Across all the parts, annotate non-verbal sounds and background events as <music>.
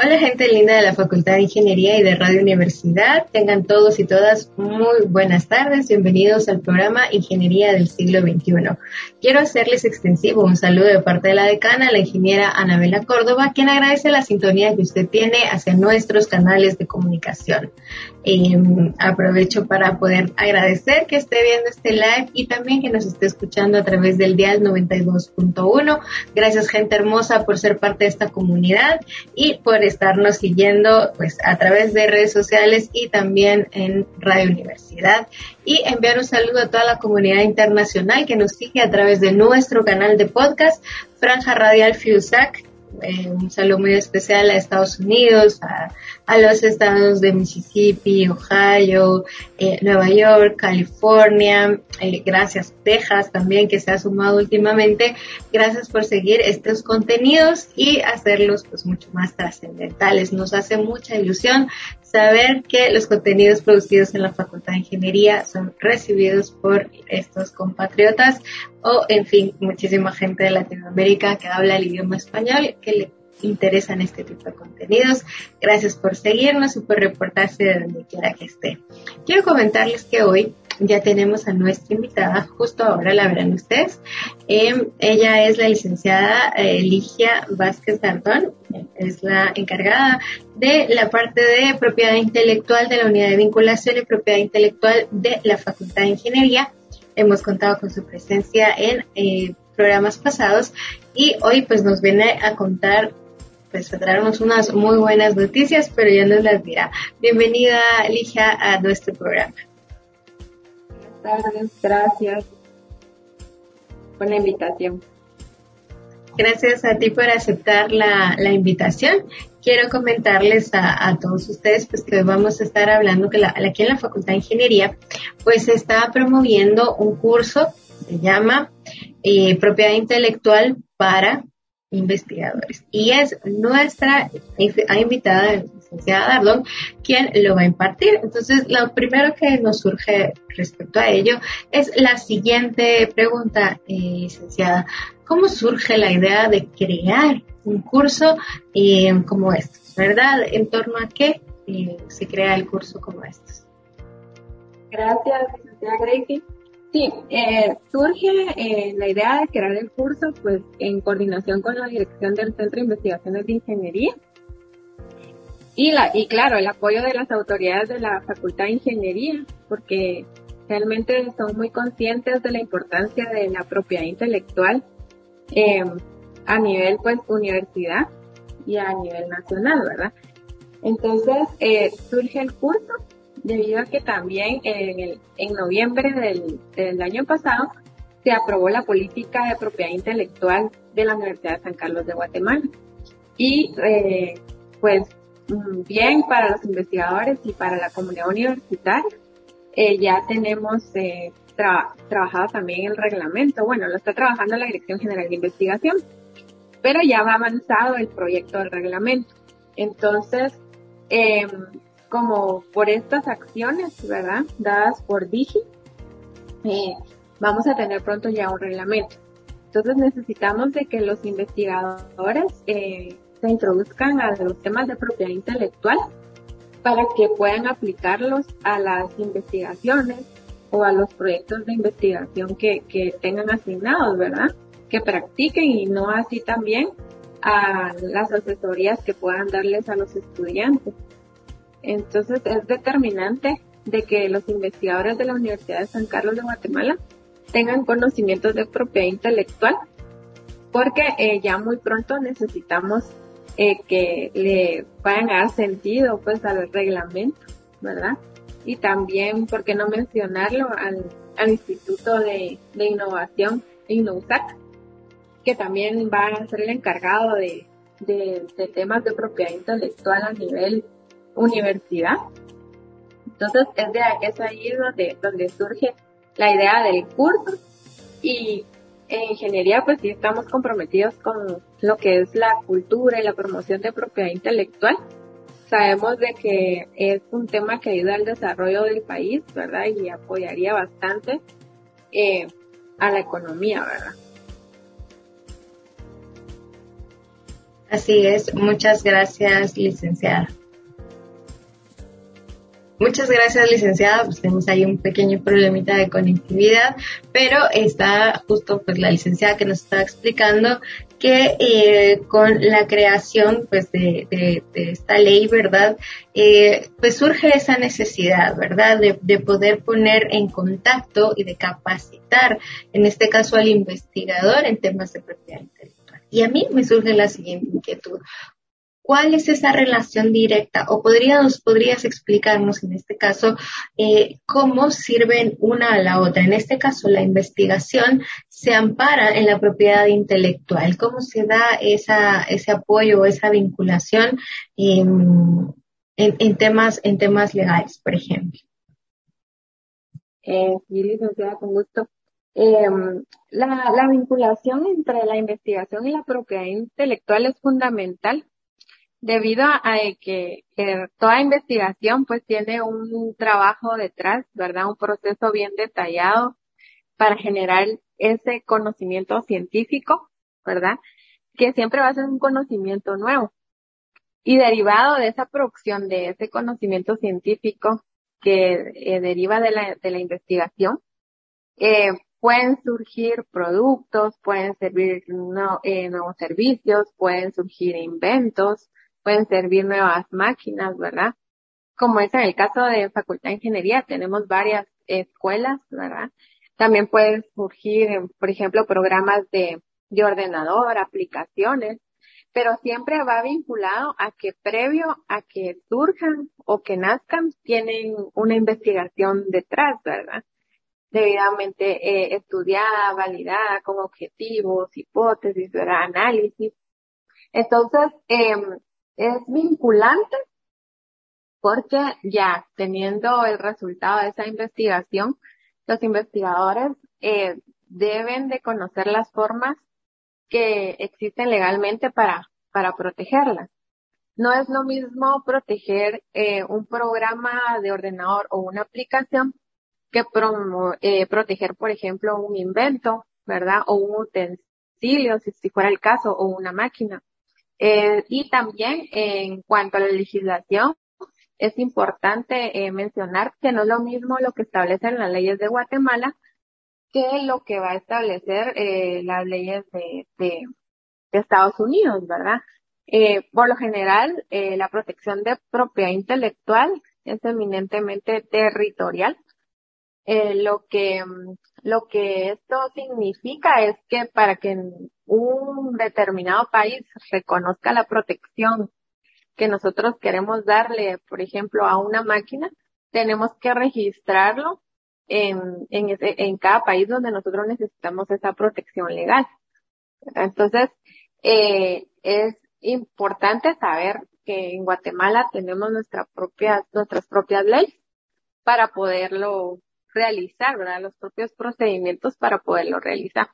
Hola gente linda de la Facultad de Ingeniería y de Radio Universidad. Tengan todos y todas muy buenas tardes. Bienvenidos al programa Ingeniería del siglo XXI. Quiero hacerles extensivo un saludo de parte de la decana, la ingeniera Anabela Córdoba, quien agradece la sintonía que usted tiene hacia nuestros canales de comunicación. Em, aprovecho para poder agradecer que esté viendo este live y también que nos esté escuchando a través del dial 92.1. Gracias gente hermosa por ser parte de esta comunidad y por estarnos siguiendo pues a través de redes sociales y también en Radio Universidad y enviar un saludo a toda la comunidad internacional que nos sigue a través de nuestro canal de podcast Franja Radial FUSAC un saludo muy especial a Estados Unidos, a, los estados de Mississippi, Ohio, eh, Nueva York, California, eh, gracias Texas también que se ha sumado últimamente. Gracias por seguir estos contenidos y hacerlos pues mucho más trascendentales. Nos hace mucha ilusión saber que los contenidos producidos en la Facultad de Ingeniería son recibidos por estos compatriotas o, en fin, muchísima gente de Latinoamérica que habla el idioma español que le interesan este tipo de contenidos. Gracias por seguirnos y por reportarse de donde quiera que esté. Quiero comentarles que hoy ya tenemos a nuestra invitada, justo ahora la verán ustedes. Em, ella es la licenciada eh, Ligia Vázquez Dardón, es la encargada de la parte de propiedad intelectual de la unidad de vinculación y propiedad intelectual de la Facultad de Ingeniería. Hemos contado con su presencia en eh, programas pasados y hoy pues nos viene a contar pues traernos unas muy buenas noticias, pero ya nos las dirá. Bienvenida Ligia a nuestro programa tardes, gracias por la invitación. Gracias a ti por aceptar la, invitación. Quiero comentarles a, todos ustedes pues que vamos a estar hablando que la, aquí en la Facultad de Ingeniería pues se está promoviendo un curso, se llama eh, Propiedad Intelectual para investigadores. Y es nuestra invitada, licenciada Dardón, quien lo va a impartir. Entonces, lo primero que nos surge respecto a ello es la siguiente pregunta, eh, licenciada. ¿Cómo surge la idea de crear un curso eh, como estos? ¿Verdad? ¿En torno a qué eh, se crea el curso como estos? Gracias, licenciada Gracie. Sí, eh, surge eh, la idea de crear el curso pues en coordinación con la dirección del Centro de Investigaciones de Ingeniería y, la, y claro, el apoyo de las autoridades de la Facultad de Ingeniería, porque realmente son muy conscientes de la importancia de la propiedad intelectual eh, a nivel pues universidad y a nivel nacional, ¿verdad? Entonces surge el curso debido a que también en, en noviembre del, del, año pasado se aprobó la política de propiedad intelectual de la Universidad de San Carlos de Guatemala. Y eh, pues bien para los investigadores y para la comunidad universitaria, eh, ya tenemos eh, trabajado también el reglamento. Bueno, lo está trabajando la Dirección General de Investigación, pero ya va avanzado el proyecto del reglamento. Entonces, eh, como por estas acciones, ¿verdad? Dadas por Digi, eh, vamos a tener pronto ya un reglamento. Entonces necesitamos de que los investigadores eh, se introduzcan a los temas de propiedad intelectual para que puedan aplicarlos a las investigaciones o a los proyectos de investigación que, que tengan asignados, ¿verdad? Que practiquen y no así también a las asesorías que puedan darles a los estudiantes. Entonces es determinante de que los investigadores de la Universidad de San Carlos de Guatemala tengan conocimientos de propiedad intelectual, porque eh, ya muy pronto necesitamos eh, que le vayan a dar sentido pues al reglamento, ¿verdad? Y también, ¿por qué no mencionarlo al, Instituto de, Innovación INNOUSAC, que también va a ser el encargado de, de temas de propiedad intelectual a nivel universidad. Entonces es, de, es ahí donde, donde surge la idea del curso y en ingeniería pues sí estamos comprometidos con lo que es la cultura y la promoción de propiedad intelectual. Sabemos de que es un tema que ayuda al desarrollo del país, ¿verdad? Y apoyaría bastante eh, a la economía, ¿verdad? Así es, muchas gracias, licenciada. Muchas gracias, licenciada. Pues tenemos ahí un pequeño problemita de conectividad, pero está justo pues la licenciada que nos está explicando que eh, con la creación pues de, esta ley, ¿verdad? Eh, pues surge esa necesidad, ¿verdad? De, de, poder poner en contacto y de capacitar, en este caso al investigador en temas de propiedad intelectual. Y a mí me surge la siguiente inquietud. ¿Cuál es esa relación directa? ¿O podrías, podrías explicarnos en este caso eh, cómo sirven una a la otra? En este caso, la investigación se ampara en la propiedad intelectual. ¿Cómo se da esa, ese apoyo o esa vinculación en, temas, en temas legales, por ejemplo? Eh, sí, licenciada, con gusto. Em, la vinculación entre la investigación y la propiedad intelectual es fundamental debido a que toda investigación pues tiene un trabajo detrás, ¿verdad? Un proceso bien detallado para generar ese conocimiento científico, ¿verdad? Que siempre va a ser un conocimiento nuevo. Y derivado de esa producción de ese conocimiento científico que eh, deriva de la, de la investigación, eh, pueden surgir productos, pueden servir eh, nuevos servicios, pueden surgir inventos, pueden servir nuevas máquinas, ¿verdad? Como es en el caso de Facultad de Ingeniería, tenemos varias escuelas, ¿verdad? También pueden surgir, por ejemplo, programas de, de ordenador, aplicaciones, pero siempre va vinculado a que previo a que surjan o que nazcan, tienen una investigación detrás, ¿verdad? Debidamente eh, estudiada, validada con objetivos, hipótesis, ¿verdad? Análisis. Entonces, eh, es vinculante porque ya teniendo el resultado de esa investigación, los investigadores eh, deben de conocer las formas que existen legalmente para, para protegerlas. No es lo mismo proteger eh, un programa de ordenador o una aplicación que eh, proteger, por ejemplo, un invento, ¿verdad? O un utensilio, si, si fuera el caso, o una máquina. Eh, y también en cuanto a la legislación, es importante eh, mencionar que no es lo mismo lo que establecen las leyes de Guatemala que lo que va a establecer eh, las leyes de, de, Estados Unidos, ¿verdad? Eh, por lo general, eh, la protección de propiedad intelectual es eminentemente territorial. Eh, lo que lo que esto significa es que para que un determinado país reconozca la protección que nosotros queremos darle, por ejemplo, a una máquina, tenemos que registrarlo en, en, en cada país donde nosotros necesitamos esa protección legal. Entonces, eh, es importante saber que en Guatemala tenemos nuestra propia, nuestras propias leyes para poderlo realizar. Los propios procedimientos para poderlo realizar.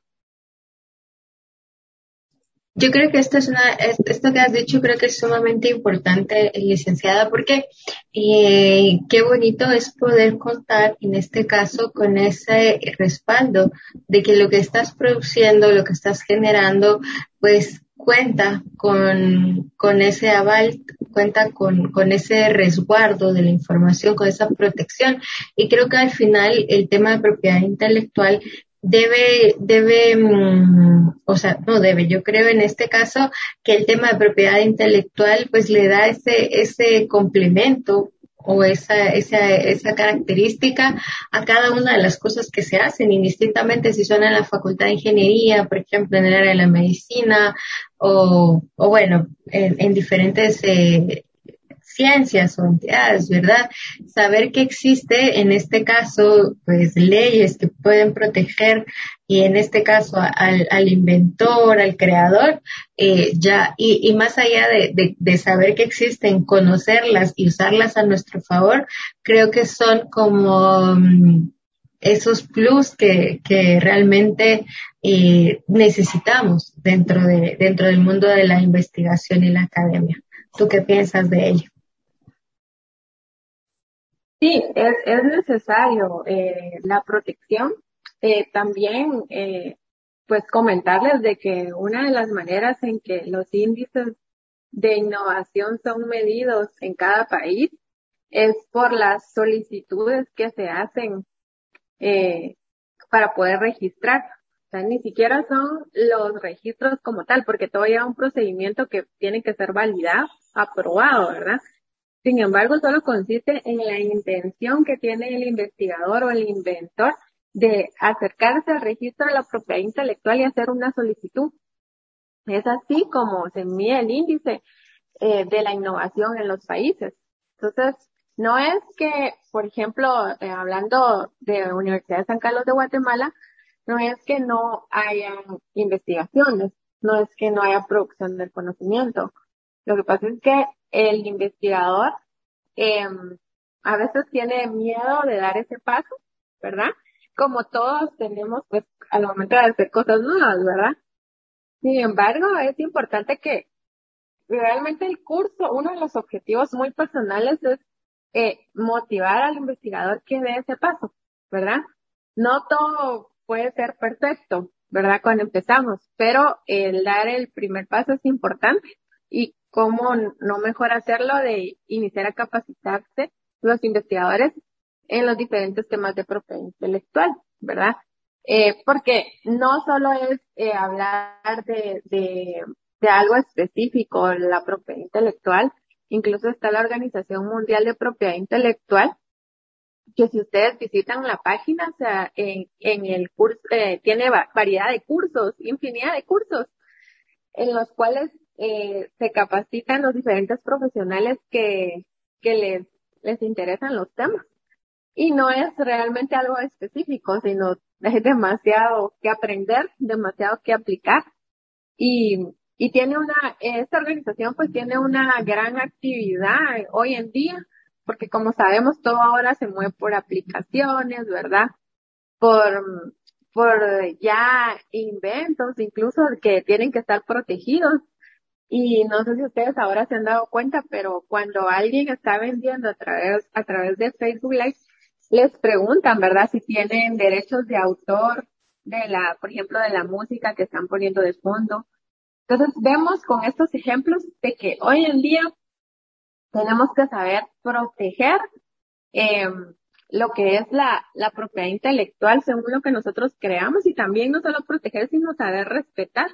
Yo creo que esto es una, esto que has dicho creo que es sumamente importante, licenciada, porque eh, qué bonito es poder contar en este caso con ese respaldo de que lo que estás produciendo, lo que estás generando, pues cuenta con, con ese aval, cuenta con, con ese resguardo de la información, con esa protección. Y creo que al final el tema de propiedad intelectual debe, debe, mm, o sea, no debe, yo creo en este caso que el tema de propiedad intelectual pues le da ese, ese complemento o esa, esa, esa característica a cada una de las cosas que se hacen, indistintamente si son en la facultad de ingeniería, por ejemplo, en el área de la medicina, o, o bueno, en, en diferentes eh, ciencias o entidades, ¿verdad? Saber que existe en este caso, pues leyes que pueden proteger y en este caso al, al inventor, al creador, eh, ya, y, y, más allá de, de, de, saber que existen, conocerlas y usarlas a nuestro favor, creo que son como um, esos plus que, que realmente eh, necesitamos dentro de, dentro del mundo de la investigación y la academia. ¿Tú qué piensas de ello? Sí, es, es necesario eh, la protección. Eh, también, eh, pues comentarles de que una de las maneras en que los índices de innovación son medidos en cada país es por las solicitudes que se hacen eh, para poder registrar. O sea, ni siquiera son los registros como tal, porque todavía un procedimiento que tiene que ser validado, aprobado, ¿verdad? Sin embargo, solo consiste en la intención que tiene el investigador o el inventor de acercarse al registro de la propiedad intelectual y hacer una solicitud. Es así como se mide el índice eh, de la innovación en los países. Entonces, no es que, por ejemplo, eh, hablando de Universidad de San Carlos de Guatemala, no es que no haya investigaciones, no es que no haya producción del conocimiento. Lo que pasa es que el investigador eh, a veces tiene miedo de dar ese paso, ¿verdad? Como todos tenemos, pues, al momento de hacer cosas nuevas, ¿verdad? Sin embargo, es importante que realmente el curso, uno de los objetivos muy personales es eh, motivar al investigador que dé ese paso, ¿verdad? No todo puede ser perfecto, ¿verdad? Cuando empezamos, pero el dar el primer paso es importante y cómo no mejor hacerlo de iniciar a capacitarse los investigadores en los diferentes temas de propiedad intelectual, ¿verdad? Eh, porque no solo es eh, hablar de, de, algo específico, la propiedad intelectual, incluso está la Organización Mundial de Propiedad Intelectual, que si ustedes visitan la página, o sea, en, en el curso, eh, tiene variedad de cursos, infinidad de cursos, en los cuales eh, se capacitan los diferentes profesionales que, que les, les interesan los temas. Y no es realmente algo específico, sino hay demasiado que aprender, demasiado que aplicar. Y, y tiene una, esta organización pues tiene una gran actividad hoy en día, porque como sabemos todo ahora se mueve por aplicaciones, ¿verdad? Por, por ya inventos, incluso que tienen que estar protegidos. Y no sé si ustedes ahora se han dado cuenta, pero cuando alguien está vendiendo a través, a través de Facebook Live, les preguntan, ¿verdad? Si tienen derechos de autor de la, por ejemplo, de la música que están poniendo de fondo entonces vemos con estos ejemplos de que hoy en día tenemos que saber proteger eh, lo que es la, la propiedad intelectual según lo que nosotros creamos y también no solo proteger, sino saber respetar,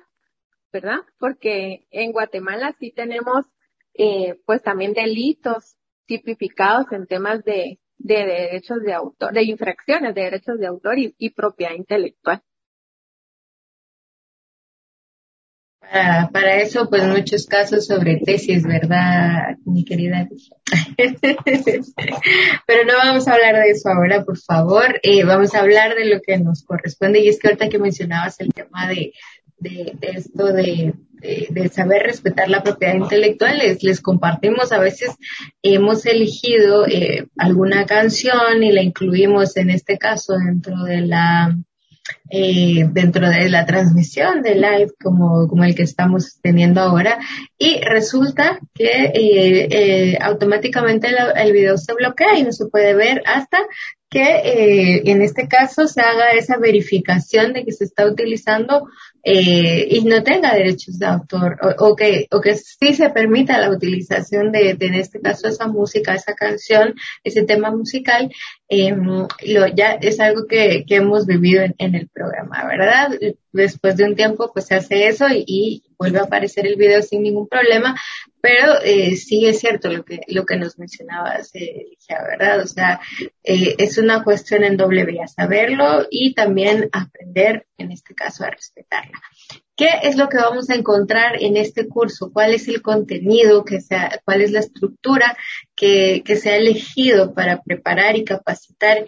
¿verdad? Porque en Guatemala sí tenemos eh, pues también delitos tipificados en temas de, de derechos de autor, de infracciones de derechos de autor y propiedad intelectual. Para, eso, pues muchos casos sobre tesis, ¿verdad, mi querida? <laughs> Pero no vamos a hablar de eso ahora, por favor. Eh, vamos a hablar de lo que nos corresponde. Y es que ahorita que mencionabas el tema de, de, esto de, de, saber respetar la propiedad intelectual, les, les compartimos. A veces hemos elegido eh, alguna canción y la incluimos en este caso dentro de la eh, dentro de la transmisión de live como, como el que estamos teniendo ahora y resulta que eh, eh, automáticamente el video se bloquea y no se puede ver hasta que eh, en este caso se haga esa verificación de que se está utilizando eh, y no tenga derechos de autor o, que o que sí se permita la utilización de, de, en este caso esa música esa canción ese tema musical eh, lo ya es algo que, que hemos vivido en, en, el programa verdad después de un tiempo pues se hace eso y, y vuelve a aparecer el video sin ningún problema pero eh, sí es cierto lo que lo que nos mencionabas eh, verdad o sea eh, es una cuestión en doble vía saberlo y también aprender en este caso a respetarla ¿Qué es lo que vamos a encontrar en este curso? ¿Cuál es el contenido que sea, cuál es la estructura que, que se ha elegido para preparar y capacitar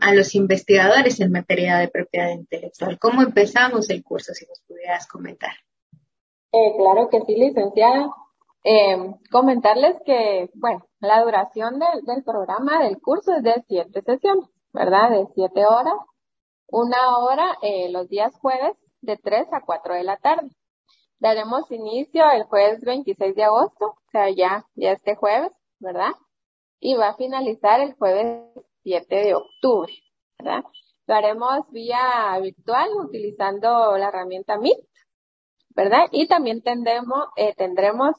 a los investigadores en materia de propiedad intelectual? ¿Cómo empezamos el curso? Si nos pudieras comentar. Eh, claro que sí, licenciada. Eh, comentarles que, bueno, la duración del, del programa del curso es de siete sesiones, ¿verdad? De siete horas, una hora eh, los días jueves de 3 a 4 de la tarde. Daremos inicio el jueves 26 de agosto, o sea, ya, ya este jueves, ¿verdad? Y va a finalizar el jueves 7 de octubre, ¿verdad? Lo haremos vía virtual utilizando la herramienta Meet, ¿verdad? Y también tendremos, eh, tendremos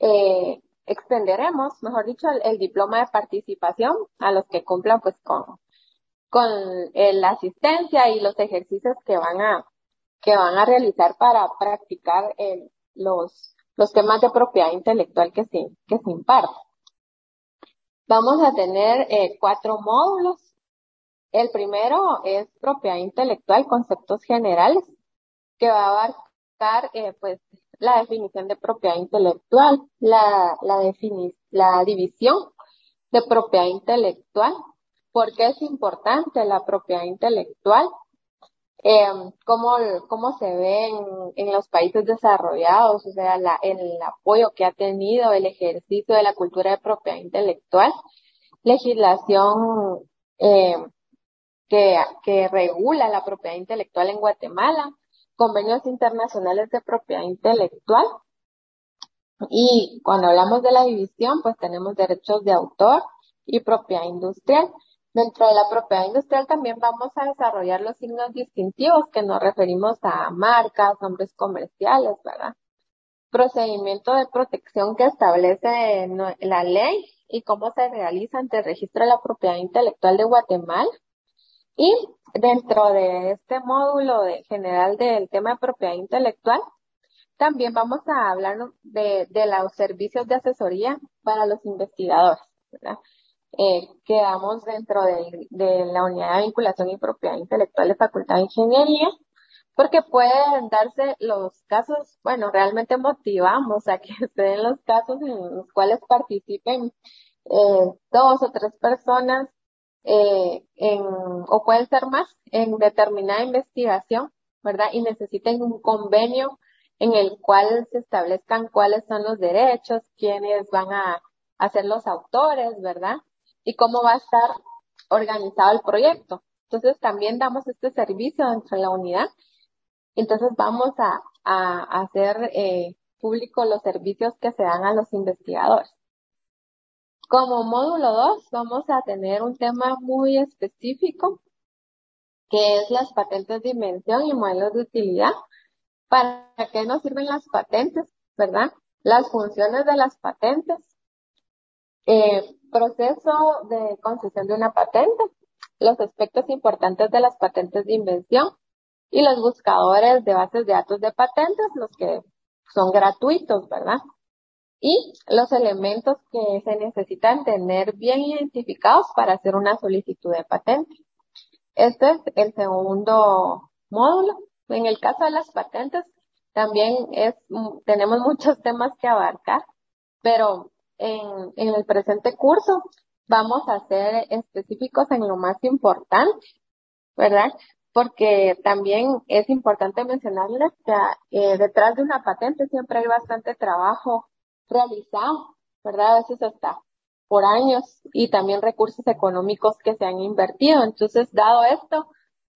eh, extenderemos, mejor dicho, el, diploma de participación a los que cumplan pues con, con la asistencia y los ejercicios que van a, que van a realizar para practicar los, los temas de propiedad intelectual que se, que se imparten. Vamos a tener eh, cuatro módulos. El primero es propiedad intelectual, conceptos generales, que va a abarcar eh, pues la definición de propiedad intelectual, la, la, la división de propiedad intelectual, por qué es importante la propiedad intelectual, eh, cómo, cómo se ve en, en, los países desarrollados, o sea, la, el apoyo que ha tenido el ejercicio de la cultura de propiedad intelectual, legislación eh, que, que regula la propiedad intelectual en Guatemala, convenios internacionales de propiedad intelectual. Y cuando hablamos de la división, pues tenemos derechos de autor y propiedad industrial. Dentro de la propiedad industrial también vamos a desarrollar los signos distintivos que nos referimos a marcas, nombres comerciales, ¿verdad? Procedimiento de protección que establece la ley y cómo se realiza ante el registro de la propiedad intelectual de Guatemala. Y dentro de este módulo de general del tema de propiedad intelectual, también vamos a hablar de, de los servicios de asesoría para los investigadores, eh, quedamos dentro de, de, la unidad de vinculación y propiedad intelectual de Facultad de Ingeniería, porque pueden darse los casos, bueno, realmente motivamos a que <laughs> se den los casos en los cuales participen eh, dos o tres personas eh, en, o pueden ser más en determinada investigación, ¿verdad? Y necesiten un convenio en el cual se establezcan cuáles son los derechos, quiénes van a, a ser los autores, ¿verdad? y cómo va a estar organizado el proyecto. Entonces también damos este servicio dentro de la unidad. Entonces vamos a, a hacer eh, público los servicios que se dan a los investigadores. Como módulo 2 vamos a tener un tema muy específico que es las patentes de invención y modelos de utilidad. ¿Para qué nos sirven las patentes? ¿Verdad? Las funciones de las patentes. Eh, proceso de concesión de una patente, los aspectos importantes de las patentes de invención y los buscadores de bases de datos de patentes, los que son gratuitos, ¿verdad? Y los elementos que se necesitan tener bien identificados para hacer una solicitud de patente. Este es el segundo módulo. En el caso de las patentes, también es, tenemos <laughs> muchos temas que abarcar, pero en, en el presente curso vamos a ser específicos en lo más importante, ¿verdad? Porque también es importante mencionarles que eh, detrás de una patente siempre hay bastante trabajo realizado, ¿verdad? A veces hasta por años y también recursos económicos que se han invertido. Entonces, dado esto,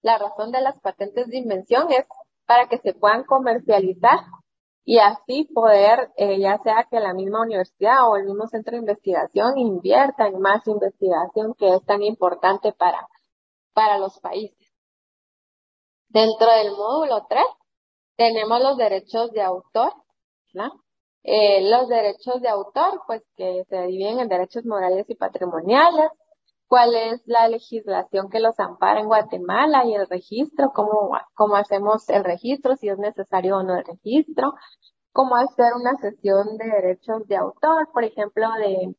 la razón de las patentes de invención es para que se puedan comercializar y así poder, eh, ya sea que la misma universidad o el mismo centro de investigación invierta en más investigación que es tan importante para, para los países. Dentro del módulo 3 tenemos los derechos de autor, ¿no? Eh, los derechos de autor, pues que se dividen en derechos morales y patrimoniales, cuál es la legislación que los ampara en Guatemala y el registro, cómo, cómo hacemos el registro, si es necesario o no el registro, cómo hacer una sesión de derechos de autor, por ejemplo, de,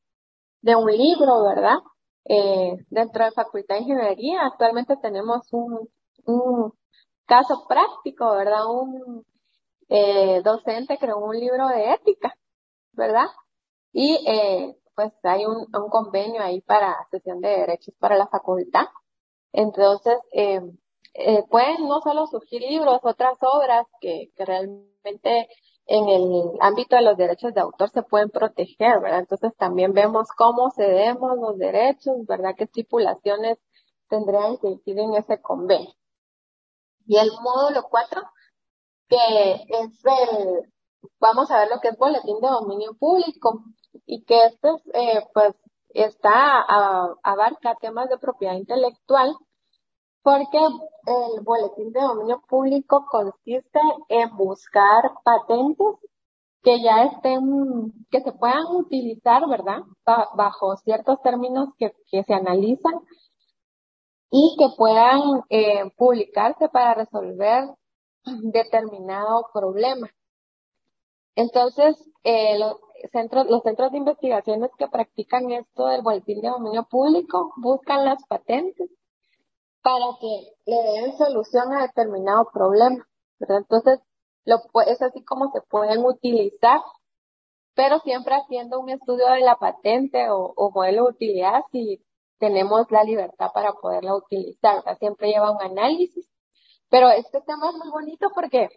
de un libro, ¿verdad? Eh, dentro de Facultad de Ingeniería actualmente tenemos un, un caso práctico, ¿verdad? Un eh, docente creó un libro de ética, ¿verdad? Y eh, pues hay un, convenio ahí para sesión de derechos para la facultad. Entonces, eh, eh, pueden no solo surgir libros, otras obras que, que realmente en el ámbito de los derechos de autor se pueden proteger, ¿verdad? Entonces también vemos cómo cedemos los derechos, ¿verdad? ¿Qué estipulaciones tendrían que ir en ese convenio? Y el módulo 4, que es el, vamos a ver lo que es boletín de dominio público y que esto eh, pues está a, abarca temas de propiedad intelectual porque el boletín de dominio público consiste en buscar patentes que ya estén, que se puedan utilizar, ¿verdad? bajo ciertos términos que, que se analizan y que puedan eh, publicarse para resolver determinado problema. Entonces, eh, los, centros, los centros de investigaciones que practican esto del boletín de dominio público buscan las patentes para que le den solución a determinado problema. Entonces, lo, es así como se pueden utilizar, pero siempre haciendo un estudio de la patente o, o modelo de utilidad si tenemos la libertad para poderla utilizar. siempre lleva un análisis. Pero este tema es muy bonito porque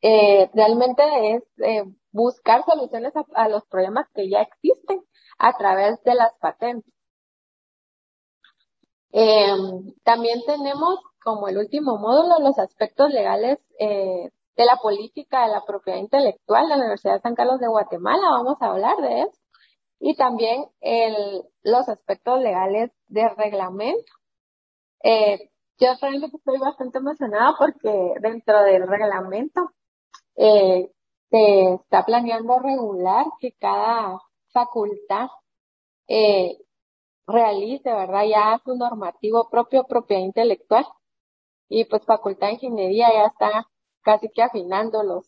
eh, realmente es eh, buscar soluciones a, los problemas que ya existen a través de las patentes. Em, también tenemos como el último módulo los aspectos legales eh, de la política de la propiedad intelectual de la Universidad de San Carlos de Guatemala. Vamos a hablar de eso. Y también los aspectos legales de reglamento. Yo realmente estoy bastante emocionada porque dentro del reglamento eh, se está planeando regular que cada facultad eh, realice, ¿verdad? Ya su normativo propio, propiedad intelectual. Y pues Facultad de Ingeniería ya está casi que afinando los,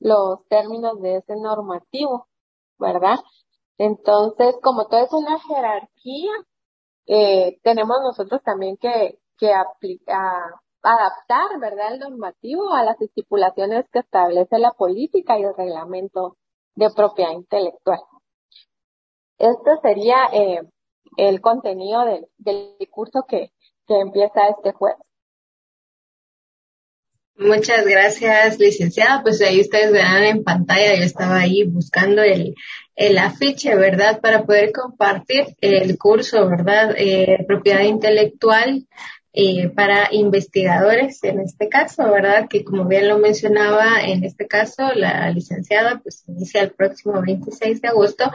los términos de ese normativo, ¿verdad? Entonces, como todo es una jerarquía, eh, tenemos nosotros también que, que aplicar, adaptar, ¿verdad?, el normativo a las estipulaciones que establece la política y el reglamento de propiedad intelectual. Este sería eh, el contenido del, del curso que, que empieza este jueves. Muchas gracias, licenciada. Pues ahí ustedes verán en pantalla, yo estaba ahí buscando el, el afiche, ¿verdad? Para poder compartir el curso, ¿verdad? Eh, propiedad intelectual eh, para investigadores en este caso, ¿verdad? Que como bien lo mencionaba, en este caso la licenciada pues inicia el próximo 26 de agosto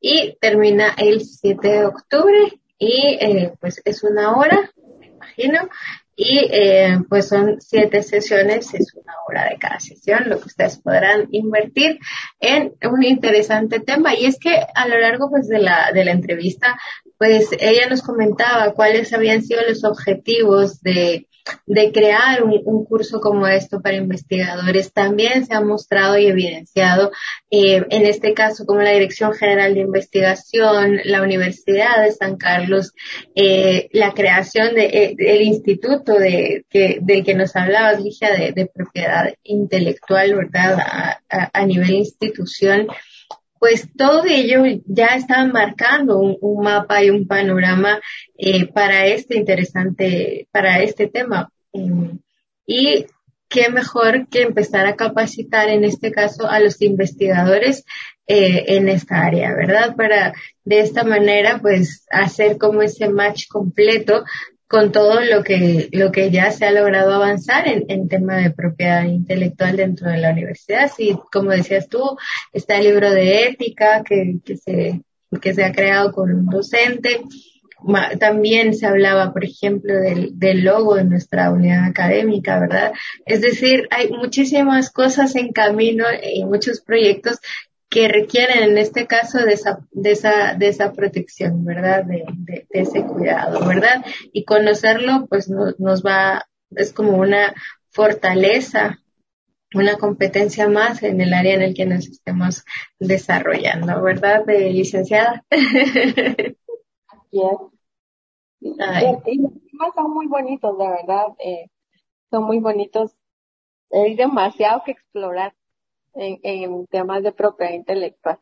y termina el 7 de octubre y eh, pues es una hora, me imagino, y eh, pues son siete sesiones, es una hora de cada sesión, lo que ustedes podrán invertir en un interesante tema. Y es que a lo largo pues de la, de la entrevista, pues ella nos comentaba cuáles habían sido los objetivos de de crear un, curso como esto para investigadores también se ha mostrado y evidenciado, eh, en este caso como la Dirección General de Investigación, la Universidad de San Carlos, eh, la creación de, eh, del instituto de, que, del que nos hablaba Ligia, de, de propiedad intelectual, ¿verdad? A, a, a nivel institución pues todo ello ya está marcando un, mapa y un panorama eh, para este interesante, para este tema. Mm, y qué mejor que empezar a capacitar en este caso a los investigadores eh, en esta área, ¿verdad? Para de esta manera pues hacer como ese match completo con todo lo que, lo que ya se ha logrado avanzar en, en tema de propiedad intelectual dentro de la universidad. Sí, como decías tú, está el libro de ética que, que se, que se ha creado con un docente. También se hablaba, por ejemplo, del, del logo de nuestra unidad académica, ¿verdad? Es decir, hay muchísimas cosas en camino y muchos proyectos que requieren en este caso de esa, de esa, de esa protección, ¿verdad? De, de, ese cuidado, ¿verdad? Y conocerlo, pues nos va, es como una fortaleza, una competencia más en el área en el que nos estemos desarrollando, ¿verdad, de licenciada? Así es. son muy bonitos, de verdad, eh, son muy bonitos. Hay demasiado que explorar en, temas de propiedad intelectual.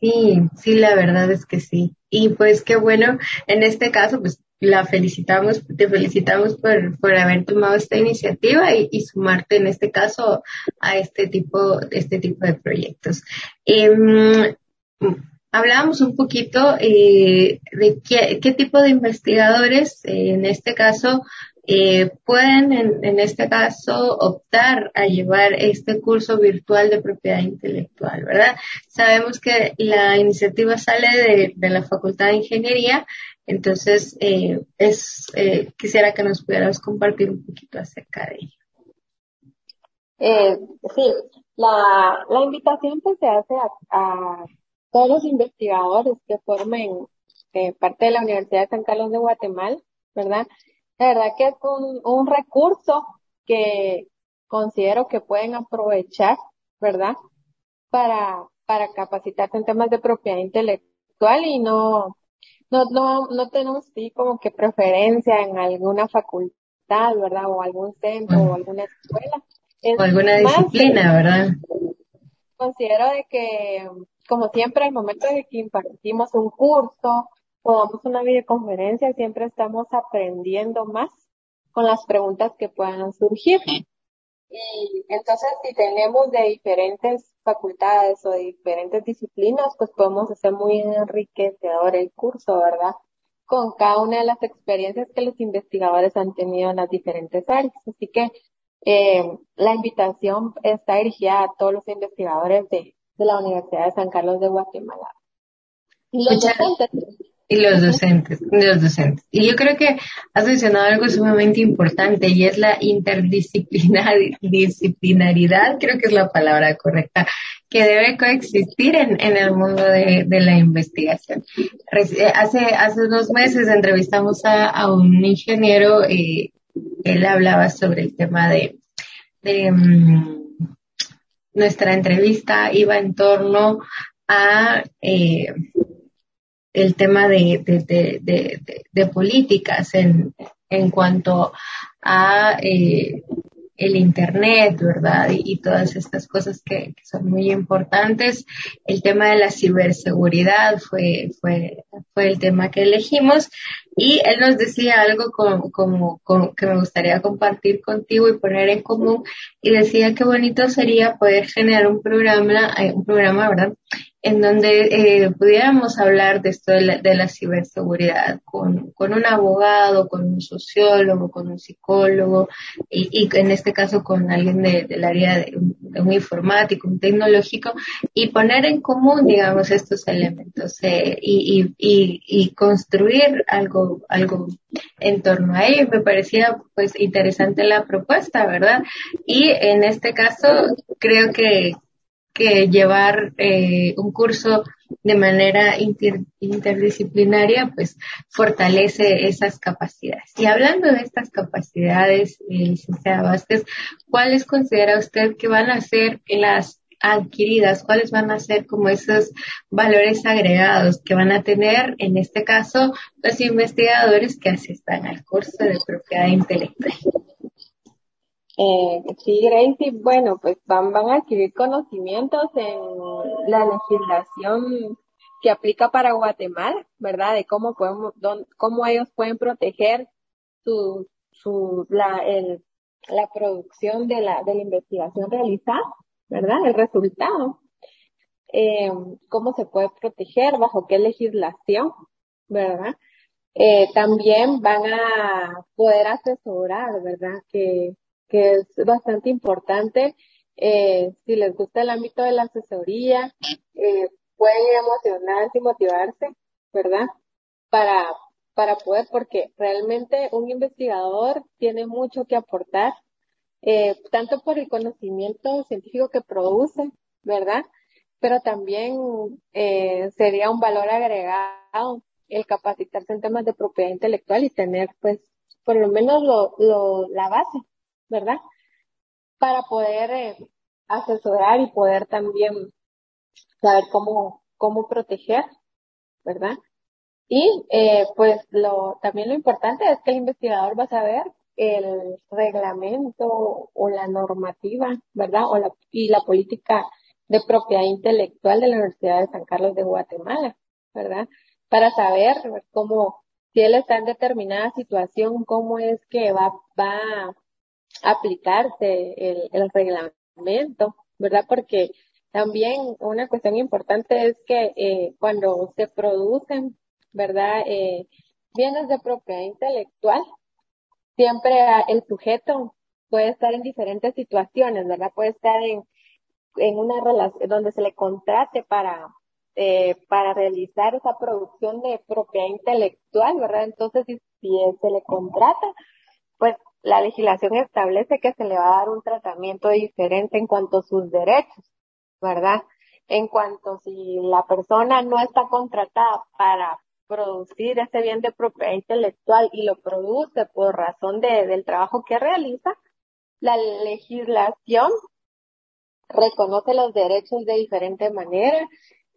Sí, sí, la verdad es que sí. Y pues qué bueno, en este caso, pues la felicitamos, te felicitamos por, por haber tomado esta iniciativa y, sumarte en este caso a este tipo, este tipo de proyectos. Eh, hablábamos un poquito eh, de qué, qué, tipo de investigadores, eh, en este caso, eh, pueden en, este caso optar a llevar este curso virtual de propiedad intelectual, ¿verdad? Sabemos que la iniciativa sale de, la Facultad de Ingeniería, entonces eh, es eh, quisiera que nos pudieras compartir un poquito acerca de ello. sí, La, la invitación pues se hace a, todos los investigadores que formen eh, parte de la Universidad de San Carlos de Guatemala, ¿verdad? La verdad que es un, un recurso que considero que pueden aprovechar, ¿verdad? Para, para capacitarse en temas de propiedad intelectual y no, no, no, no tenemos sí como que preferencia en alguna facultad, ¿verdad? O algún centro o alguna escuela o alguna disciplina, ¿verdad? Considero de que, como siempre, al momento de que impartimos un curso o damos una videoconferencia, siempre estamos aprendiendo más con las preguntas que puedan surgir. Y entonces, si tenemos de diferentes facultades o de diferentes disciplinas, pues podemos hacer muy enriquecedor el curso, ¿verdad? Con cada una de las experiencias que los investigadores han tenido en las diferentes áreas. Así que eh, la invitación está dirigida a todos los investigadores de, la Universidad de San Carlos de Guatemala. Y los docentes. Y los docentes, los docentes. Y yo creo que has mencionado algo sumamente importante y es la interdisciplinaridad, creo que es la palabra correcta, que debe coexistir en, en el mundo de, de la investigación. Eh, hace, hace unos meses entrevistamos a, a un ingeniero eh, él hablaba sobre el tema de, mm, nuestra entrevista iba en torno a eh, el tema de, de, políticas en, en cuanto a eh, el Internet, ¿verdad? Y, todas estas cosas que, son muy importantes. El tema de la ciberseguridad fue, fue, fue el tema que elegimos y él nos decía algo como, como, que me gustaría compartir contigo y poner en común y decía que bonito sería poder generar un programa, eh, un programa, ¿verdad? En donde eh, pudiéramos hablar de esto de la, de la ciberseguridad con, con, un abogado, con un sociólogo, con un psicólogo y, y en este caso con alguien de, del área de, un informático, un tecnológico y poner en común, digamos, estos elementos eh, y, y, y, construir algo, algo en torno a ello. Me parecía pues interesante la propuesta, ¿verdad? Y en este caso creo que que llevar eh, un curso de manera interdisciplinaria, pues fortalece esas capacidades. Y hablando de estas capacidades, eh, licenciada Vázquez, ¿cuáles considera usted que van a ser las adquiridas? ¿Cuáles van a ser como esos valores agregados que van a tener, en este caso, los investigadores que asistan al curso de propiedad intelectual? Eh, sí, Gracie, bueno, pues van, van a adquirir conocimientos en la legislación que aplica para Guatemala, ¿verdad? De cómo podemos, cómo ellos pueden proteger su, su, la, el, la producción de la, de la investigación realizada, ¿verdad? El resultado. Eh, cómo se puede proteger, bajo qué legislación, ¿verdad? Eh, también van a poder asesorar, ¿verdad? Que que es bastante importante. Eh, si les gusta el ámbito de la asesoría, eh, pueden emocionarse y motivarse, ¿verdad? Para, para poder, porque realmente un investigador tiene mucho que aportar, eh, tanto por el conocimiento científico que produce, ¿verdad? Pero también eh, sería un valor agregado el capacitarse en temas de propiedad intelectual y tener, pues, por lo menos lo, lo, la base, ¿verdad? Para poder eh, asesorar y poder también saber cómo, cómo proteger, ¿verdad? Y eh, pues lo, también lo importante es que el investigador va a saber el reglamento o la normativa, ¿verdad? O la, y la política de propiedad intelectual de la Universidad de San Carlos de Guatemala, ¿verdad? Para saber cómo, si él está en determinada situación, cómo es que va, va aplicarse el, el reglamento, ¿verdad? Porque también una cuestión importante es que eh, cuando se producen, ¿verdad? Eh, bienes de propiedad intelectual, siempre el sujeto puede estar en diferentes situaciones, ¿verdad? Puede estar en, en una relación donde se le contrate para, eh, para realizar esa producción de propiedad intelectual, ¿verdad? Entonces, si, si se le contrata, pues la legislación establece que se le va a dar un tratamiento diferente en cuanto a sus derechos, ¿verdad? En cuanto si la persona no está contratada para producir ese bien de propiedad intelectual y lo produce por razón de, del trabajo que realiza, la legislación reconoce los derechos de diferente manera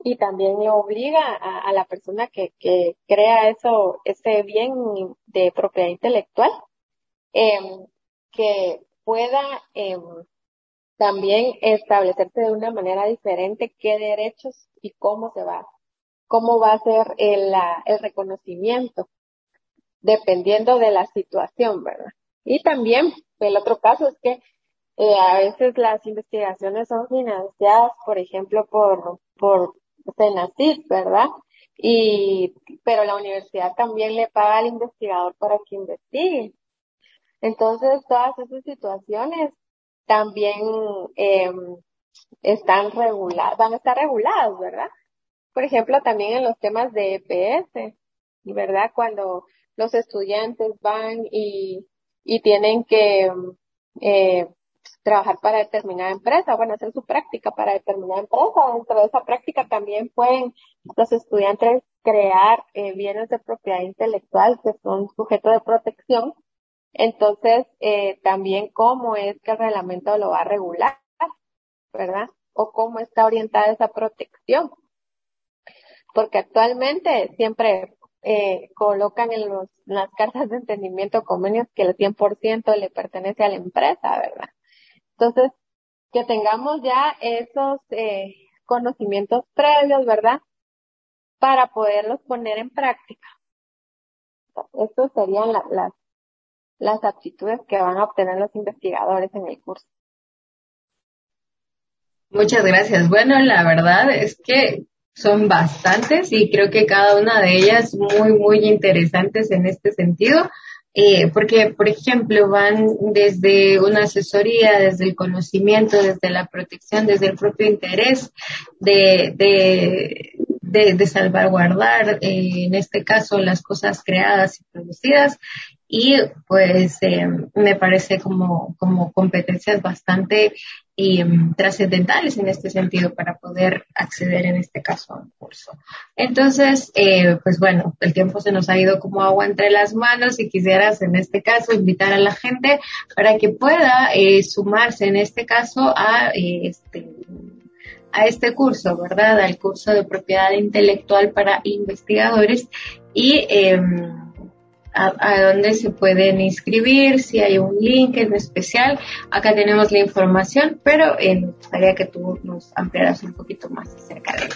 y también le obliga a, la persona que, que, crea eso, ese bien de propiedad intelectual, em, que pueda em, también establecerse de una manera diferente qué derechos y cómo se va, cómo va a ser el, el reconocimiento, dependiendo de la situación, ¿verdad? Y también el otro caso es que eh, a veces las investigaciones son financiadas, por ejemplo, por, por CENACID, ¿verdad? Y, pero la universidad también le paga al investigador para que investigue. Entonces, todas esas situaciones también eh, están reguladas, van a estar reguladas, ¿verdad? Por ejemplo, también en los temas de EPS, ¿verdad? Cuando los estudiantes van y, y tienen que eh, trabajar para determinada empresa, bueno, hacer su práctica para determinada empresa. Dentro de esa práctica también pueden los estudiantes crear eh, bienes de propiedad intelectual que son sujetos de protección. Entonces, eh, también cómo es que el reglamento lo va a regular, ¿verdad? O cómo está orientada esa protección. Porque actualmente siempre eh, colocan en, los, las cartas de entendimiento convenios que el 100% le pertenece a la empresa, ¿verdad? Entonces, que tengamos ya esos eh, conocimientos previos, ¿verdad? Para poderlos poner en práctica. Estas serían las, las aptitudes que van a obtener los investigadores en el curso. Muchas gracias. Bueno, la verdad es que son bastantes y creo que cada una de ellas muy, muy interesantes en este sentido. Eh, porque, por ejemplo, van desde una asesoría, desde el conocimiento, desde la protección, desde el propio interés de, de, de, salvaguardar, eh, en este caso, las cosas creadas y producidas. Y pues eh, me parece como, como competencias bastante mm, trascendentales en este sentido para poder acceder en este caso a un curso. Entonces, eh, pues bueno, el tiempo se nos ha ido como agua entre las manos y quisieras en este caso invitar a la gente para que pueda eh, sumarse en este caso a eh, este a este curso, ¿verdad? Al curso de propiedad intelectual para investigadores y em, a, dónde se pueden inscribir, si hay un link en especial. Acá tenemos la información, pero eh, me gustaría que tú nos ampliaras un poquito más acerca de ello.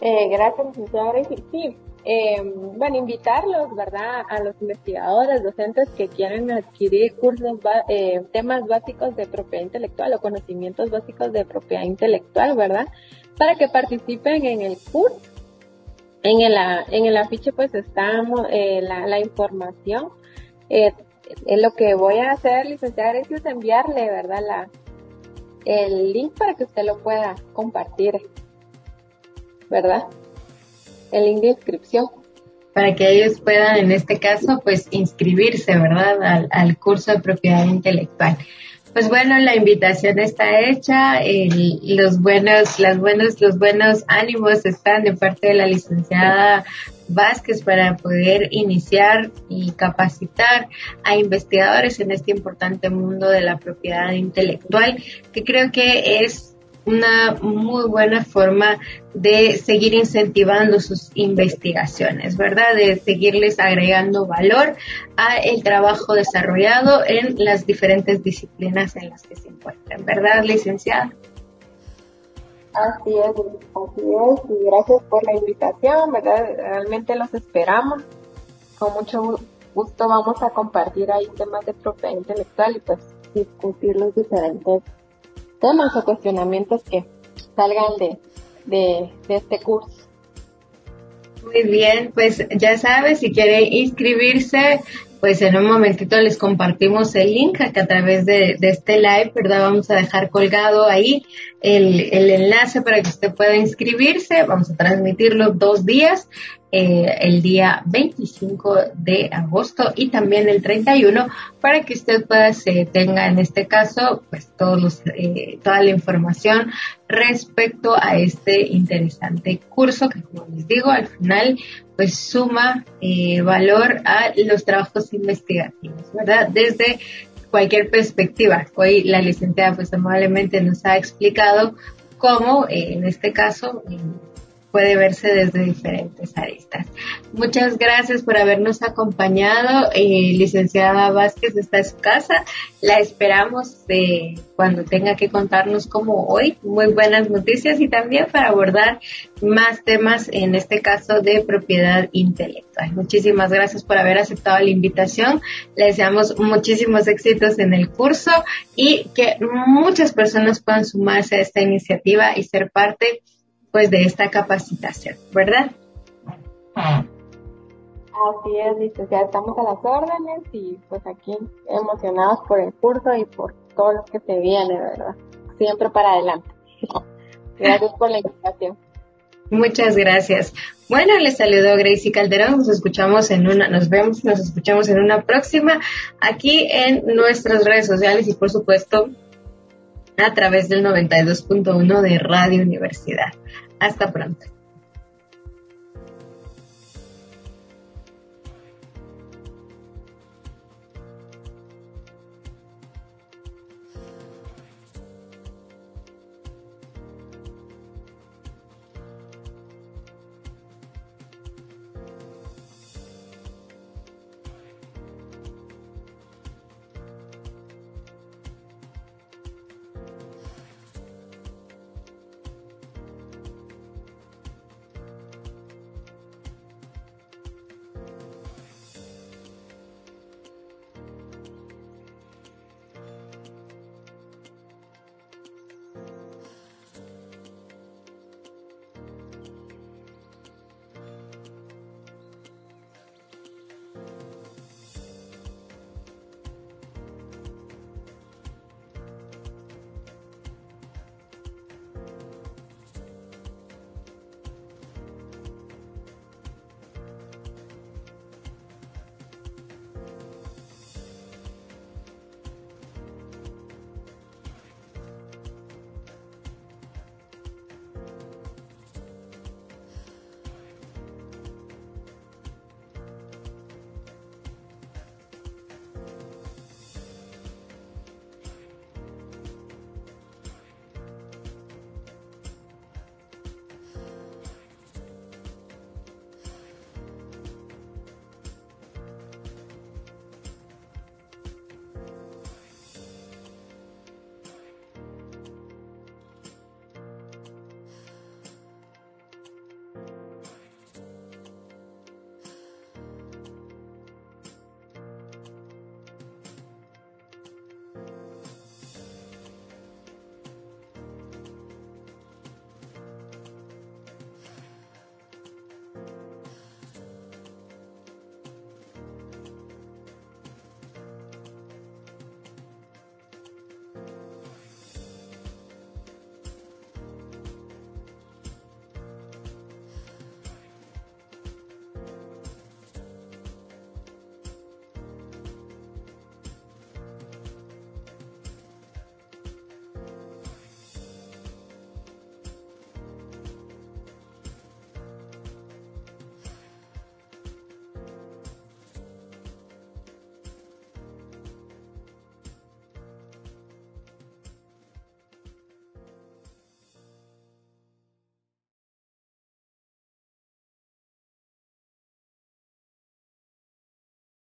Eh, gracias, licenciada Sí, eh, bueno, invitarlos, ¿verdad?, a los investigadores, docentes que quieren adquirir cursos, eh, temas básicos de propiedad intelectual o conocimientos básicos de propiedad intelectual, ¿verdad?, para que participen en el curso en el, en el afiche pues está eh, la, la, información. Eh, lo que voy a hacer, licenciada, es enviarle, ¿verdad? La, el link para que usted lo pueda compartir, ¿verdad? El link de inscripción. Para que ellos puedan, en este caso, pues inscribirse, ¿verdad? Al, al curso de propiedad intelectual. Pues bueno, la invitación está hecha, los buenos, las buenos, los buenos ánimos están de parte de la licenciada Vázquez para poder iniciar y capacitar a investigadores en este importante mundo de la propiedad intelectual, que creo que es una muy buena forma de seguir incentivando sus investigaciones, ¿verdad? De seguirles agregando valor a el trabajo desarrollado en las diferentes disciplinas en las que se encuentran, ¿verdad, licenciada? Así es, así es, y gracias por la invitación, ¿verdad? Realmente los esperamos. Con mucho gusto vamos a compartir ahí temas de propiedad intelectual y pues discutir los diferentes temas o cuestionamientos que salgan de, de, este curso. Muy bien, pues ya sabes, si quiere inscribirse, pues en un momentito les compartimos el link que a través de, este live, ¿verdad? Vamos a dejar colgado ahí el, el enlace para que usted pueda inscribirse. Vamos a transmitirlo dos días. Eh, el día 25 de agosto y también el 31 para que usted pueda se tenga en este caso pues todos eh, toda la información respecto a este interesante curso que como les digo al final pues suma eh, valor a los trabajos investigativos verdad desde cualquier perspectiva. Hoy la licenciada pues amablemente nos ha explicado cómo en este caso puede verse desde diferentes aristas. Muchas gracias por habernos acompañado. Eh, licenciada Vázquez está en su casa. La esperamos de cuando tenga que contarnos como hoy muy buenas noticias y también para abordar más temas, en este caso de propiedad intelectual. Muchísimas gracias por haber aceptado la invitación. Le deseamos muchísimos éxitos en el curso y que muchas personas puedan sumarse a esta iniciativa y ser parte pues de esta capacitación, ¿verdad? Así es, ya estamos a las órdenes y pues aquí emocionados por el curso y por todo lo que se viene, ¿verdad? Siempre para adelante. <laughs> Gracias por la invitación. Muchas gracias. Bueno, les saludo Gracie Calderón. Nos escuchamos en una, nos vemos, nos escuchamos en una próxima aquí en nuestras redes sociales y por supuesto a través del 92.1 de Radio Universidad. Hasta pronto.